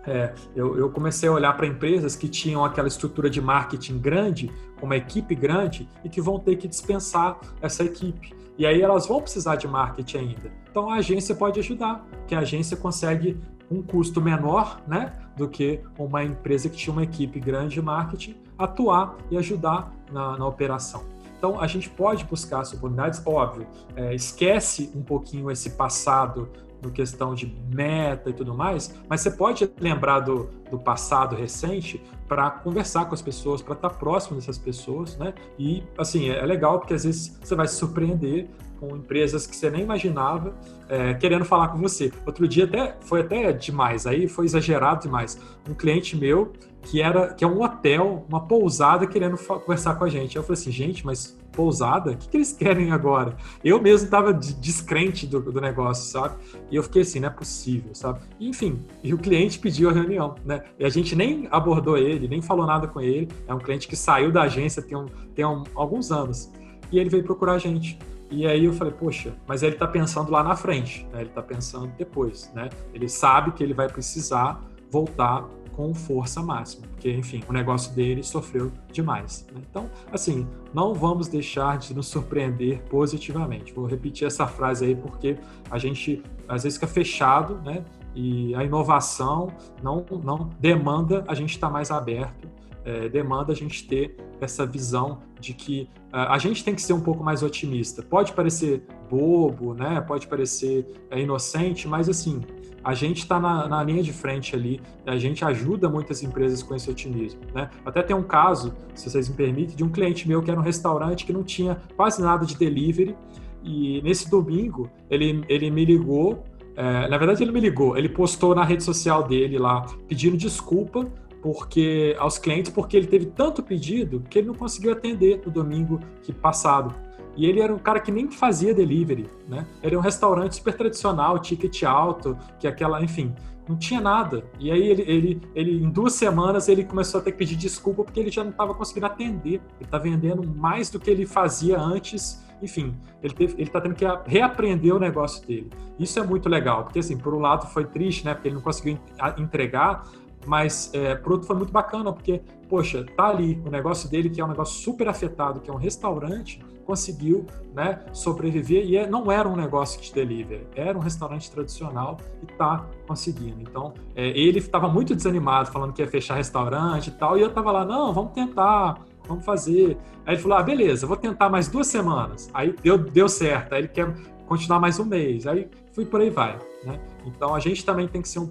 É, eu, eu, comecei a olhar para empresas que tinham aquela estrutura de marketing grande, uma equipe grande, e que vão ter que dispensar essa equipe. E aí elas vão precisar de marketing ainda. Então a agência pode ajudar, que a agência consegue um custo menor né, do que uma empresa que tinha uma equipe grande de marketing atuar e ajudar na, na operação. Então, a gente pode buscar as oportunidades, óbvio, é, esquece um pouquinho esse passado no questão de meta e tudo mais, mas você pode lembrar do, do passado recente para conversar com as pessoas, para estar tá próximo dessas pessoas, né? E, assim, é, legal porque às vezes você vai se surpreender com empresas que você nem imaginava é, querendo falar com você. Outro dia até foi até demais, aí foi exagerado demais. Um cliente meu que era que é um hotel, uma pousada querendo conversar com a gente. Eu falei assim, gente, mas pousada? O que, que eles querem agora? Eu mesmo estava descrente do, do, negócio, sabe? E eu fiquei assim, não é possível, sabe? Enfim, e o cliente pediu a reunião, né? E a gente nem abordou ele, nem falou nada com ele. É um cliente que saiu da agência tem, um, tem um, alguns anos. E ele veio procurar a gente. E aí eu falei, poxa, mas ele está pensando lá na frente, né? ele está pensando depois, né? Ele sabe que ele vai precisar voltar com força máxima, porque, enfim, o negócio dele sofreu demais. Né? Então, assim, não vamos deixar de nos surpreender positivamente. Vou repetir essa frase aí porque a gente às vezes fica fechado, né? E a inovação não, não demanda a gente estar tá mais aberto, é, demanda a gente ter essa visão de que uh, a gente tem que ser um pouco mais otimista. Pode parecer bobo, né? Pode parecer é, inocente, mas assim, a gente está na, na, linha de frente ali, a gente ajuda muitas empresas com esse otimismo. Né? Até tem um caso, se vocês me permitem, de um cliente meu que era um restaurante que não tinha quase nada de delivery, e nesse domingo ele, ele me ligou, é, na verdade ele me ligou, ele postou na rede social dele lá pedindo desculpa porque aos clientes porque ele teve tanto pedido que ele não conseguiu atender no domingo que passado. E ele era um cara que nem fazia delivery, né? É um restaurante super tradicional, ticket alto, que é aquela, enfim, não tinha nada. E aí ele, ele, ele em duas semanas ele começou a ter que pedir desculpa porque ele já não estava conseguindo atender. Ele está vendendo mais do que ele fazia antes. Enfim, ele está tendo que reaprender o negócio dele. Isso é muito legal, porque assim, por um lado foi triste, né? Porque ele não conseguiu entregar, mas é, por outro foi muito bacana, porque, poxa, tá ali o negócio dele, que é um negócio super afetado, que é um restaurante, conseguiu né, sobreviver e é, não era um negócio de delivery, era um restaurante tradicional e está conseguindo. Então, é, ele estava muito desanimado, falando que ia fechar restaurante e tal, e eu estava lá, não, vamos tentar, vamos fazer. Aí ele falou, ah, beleza, vou tentar mais duas semanas. Aí deu, deu certo, aí ele quer continuar mais um mês. Aí fui por aí vai. Né? Então, a gente também tem que ser um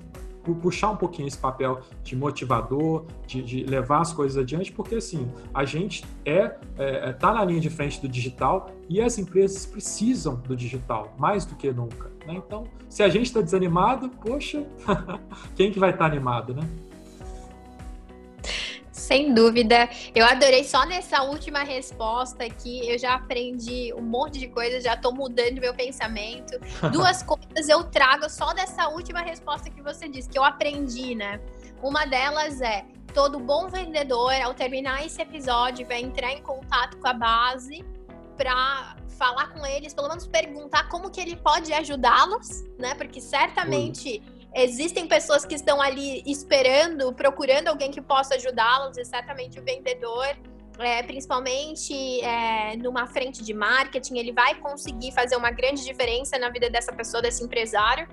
puxar um pouquinho esse papel de motivador, de, de, levar as coisas adiante, porque assim, a gente é, é, é tá na linha de frente do digital e as empresas precisam do digital mais do que nunca. Né? Então, se a gente está desanimado, poxa, quem que vai estar tá animado, né? Sem dúvida. Eu adorei só nessa última resposta aqui. Eu já aprendi um monte de coisas, já estou mudando meu pensamento. Duas coisas eu trago só dessa última resposta que você disse, que eu aprendi, né? Uma delas é: todo bom vendedor, ao terminar esse episódio, vai entrar em contato com a base para falar com eles, pelo menos perguntar como que ele pode ajudá-los, né? Porque certamente. Oi existem pessoas que estão ali esperando, procurando alguém que possa ajudá-los, exatamente o vendedor. É, principalmente é, numa frente de marketing, ele vai conseguir fazer uma grande diferença na vida dessa pessoa, desse empresário.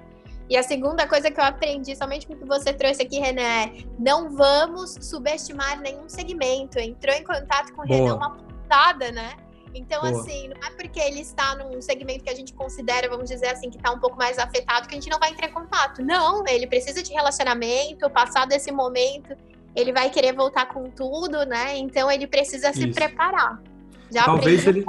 E a segunda coisa que eu aprendi, somente com o que você trouxe aqui, René, é não vamos subestimar nenhum segmento. Entrou em contato com o René, uma pontada, né? Então, Boa. assim, não é porque ele está num segmento que a gente considera, vamos dizer assim, que está um pouco mais afetado, que a gente não vai entrar em contato. Não, ele precisa de relacionamento, passado esse momento, ele vai querer voltar com tudo, né? Então ele precisa Isso. se preparar. Já talvez ele.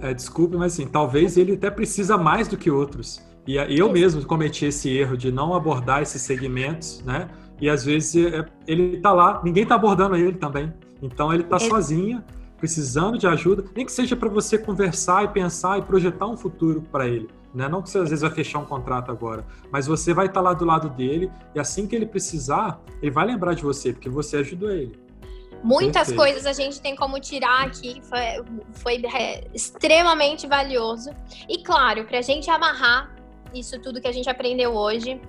É, desculpe, mas assim, talvez ele até precisa mais do que outros. E eu Isso. mesmo cometi esse erro de não abordar esses segmentos, né? E às vezes é, ele tá lá, ninguém tá abordando ele também. Então ele tá sozinho precisando de ajuda, nem que seja para você conversar e pensar e projetar um futuro para ele. Né? Não que você às vezes vai fechar um contrato agora, mas você vai estar tá lá do lado dele e assim que ele precisar, ele vai lembrar de você, porque você ajudou ele. Muitas Perfeito. coisas a gente tem como tirar aqui, foi, foi é, extremamente valioso. E claro, para a gente amarrar isso tudo que a gente aprendeu hoje.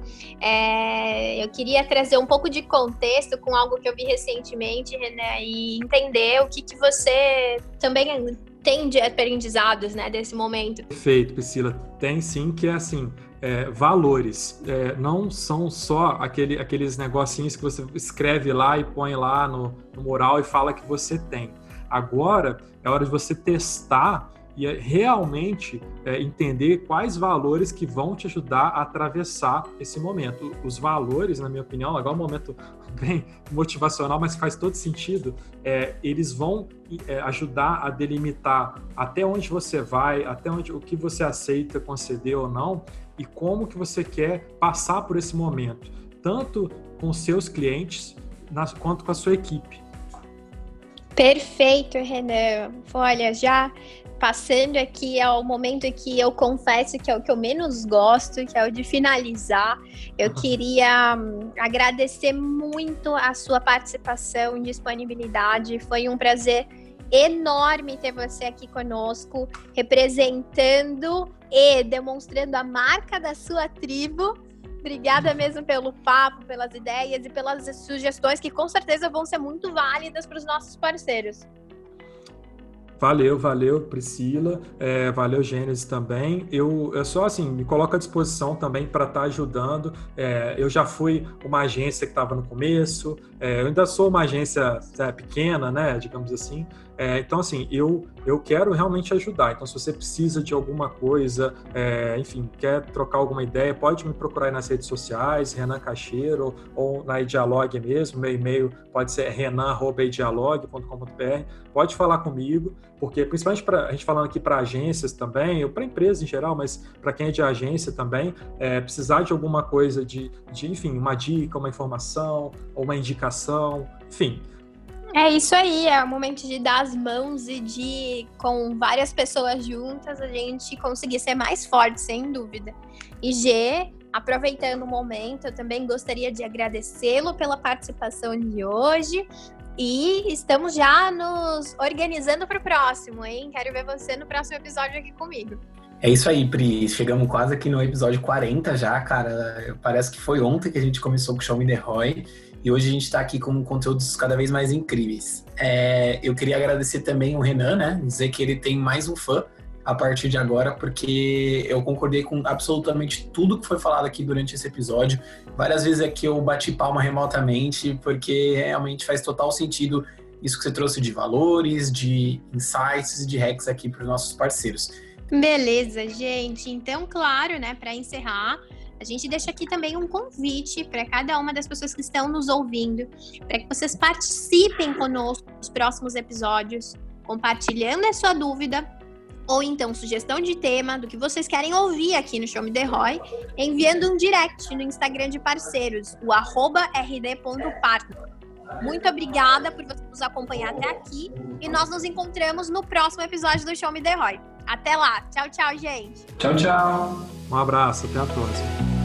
É, eu queria trazer um pouco de contexto com algo que eu vi recentemente, René, e entender o que, que você também tem de aprendizados né, desse momento. Perfeito, Priscila. Tem sim, que é assim. É, valores é, não são só aquele, aqueles negocinhos que você escreve lá e põe lá no, no mural e fala que você tem. Agora é hora de você testar e é realmente é, entender quais valores que vão te ajudar a atravessar esse momento. Os valores, na minha opinião, agora é um momento bem motivacional, mas faz todo sentido, é, eles vão é, ajudar a delimitar até onde você vai, até onde o que você aceita conceder ou não, e como que você quer passar por esse momento, tanto com seus clientes quanto com a sua equipe. Perfeito, Renan. Olha, já passando aqui ao momento que eu confesso que é o que eu menos gosto, que é o de finalizar. Eu queria hum, agradecer muito a sua participação e disponibilidade. Foi um prazer enorme ter você aqui conosco, representando e demonstrando a marca da sua tribo. Obrigada mesmo pelo papo, pelas ideias e pelas sugestões que com certeza vão ser muito válidas para os nossos parceiros. Valeu, valeu, Priscila. É, valeu, Gênesis também. Eu, eu só assim, me coloco à disposição também para estar tá ajudando. É, eu já fui uma agência que estava no começo, é, eu ainda sou uma agência é, pequena, né, digamos assim, é, então, assim, eu, eu quero realmente ajudar. Então, se você precisa de alguma coisa, é, enfim, quer trocar alguma ideia, pode me procurar nas redes sociais, Renan Cacheiro, ou na Dialogue mesmo. Meu e-mail pode ser renan.dialogue.com.br. Pode falar comigo, porque principalmente para a gente falando aqui para agências também, ou para empresas em geral, mas para quem é de agência também, é, precisar de alguma coisa de, de, enfim, uma dica, uma informação, ou uma indicação, enfim é isso aí, é o momento de dar as mãos e de, com várias pessoas juntas, a gente conseguir ser mais forte, sem dúvida. E G, aproveitando o momento, eu também gostaria de agradecê-lo pela participação de hoje. E estamos já nos organizando para o próximo, hein? Quero ver você no próximo episódio aqui comigo. É isso aí, Pri. Chegamos quase aqui no episódio 40 já, cara. Parece que foi ontem que a gente começou com o Show Me The Roy. E hoje a gente está aqui com conteúdos cada vez mais incríveis. É, eu queria agradecer também o Renan, né? Dizer que ele tem mais um fã a partir de agora, porque eu concordei com absolutamente tudo que foi falado aqui durante esse episódio. Várias vezes aqui eu bati palma remotamente, porque realmente faz total sentido isso que você trouxe de valores, de insights de hacks aqui para os nossos parceiros. Beleza, gente. Então, claro, né, para encerrar, a gente deixa aqui também um convite para cada uma das pessoas que estão nos ouvindo, para que vocês participem conosco nos próximos episódios, compartilhando a sua dúvida ou então sugestão de tema do que vocês querem ouvir aqui no Show Me The Roy, enviando um direct no Instagram de parceiros, o arroba rd.partner. Muito obrigada por você nos acompanhar até aqui e nós nos encontramos no próximo episódio do Show Me The Roy. Até lá. Tchau, tchau, gente. Tchau, tchau. Um abraço. Até a próxima.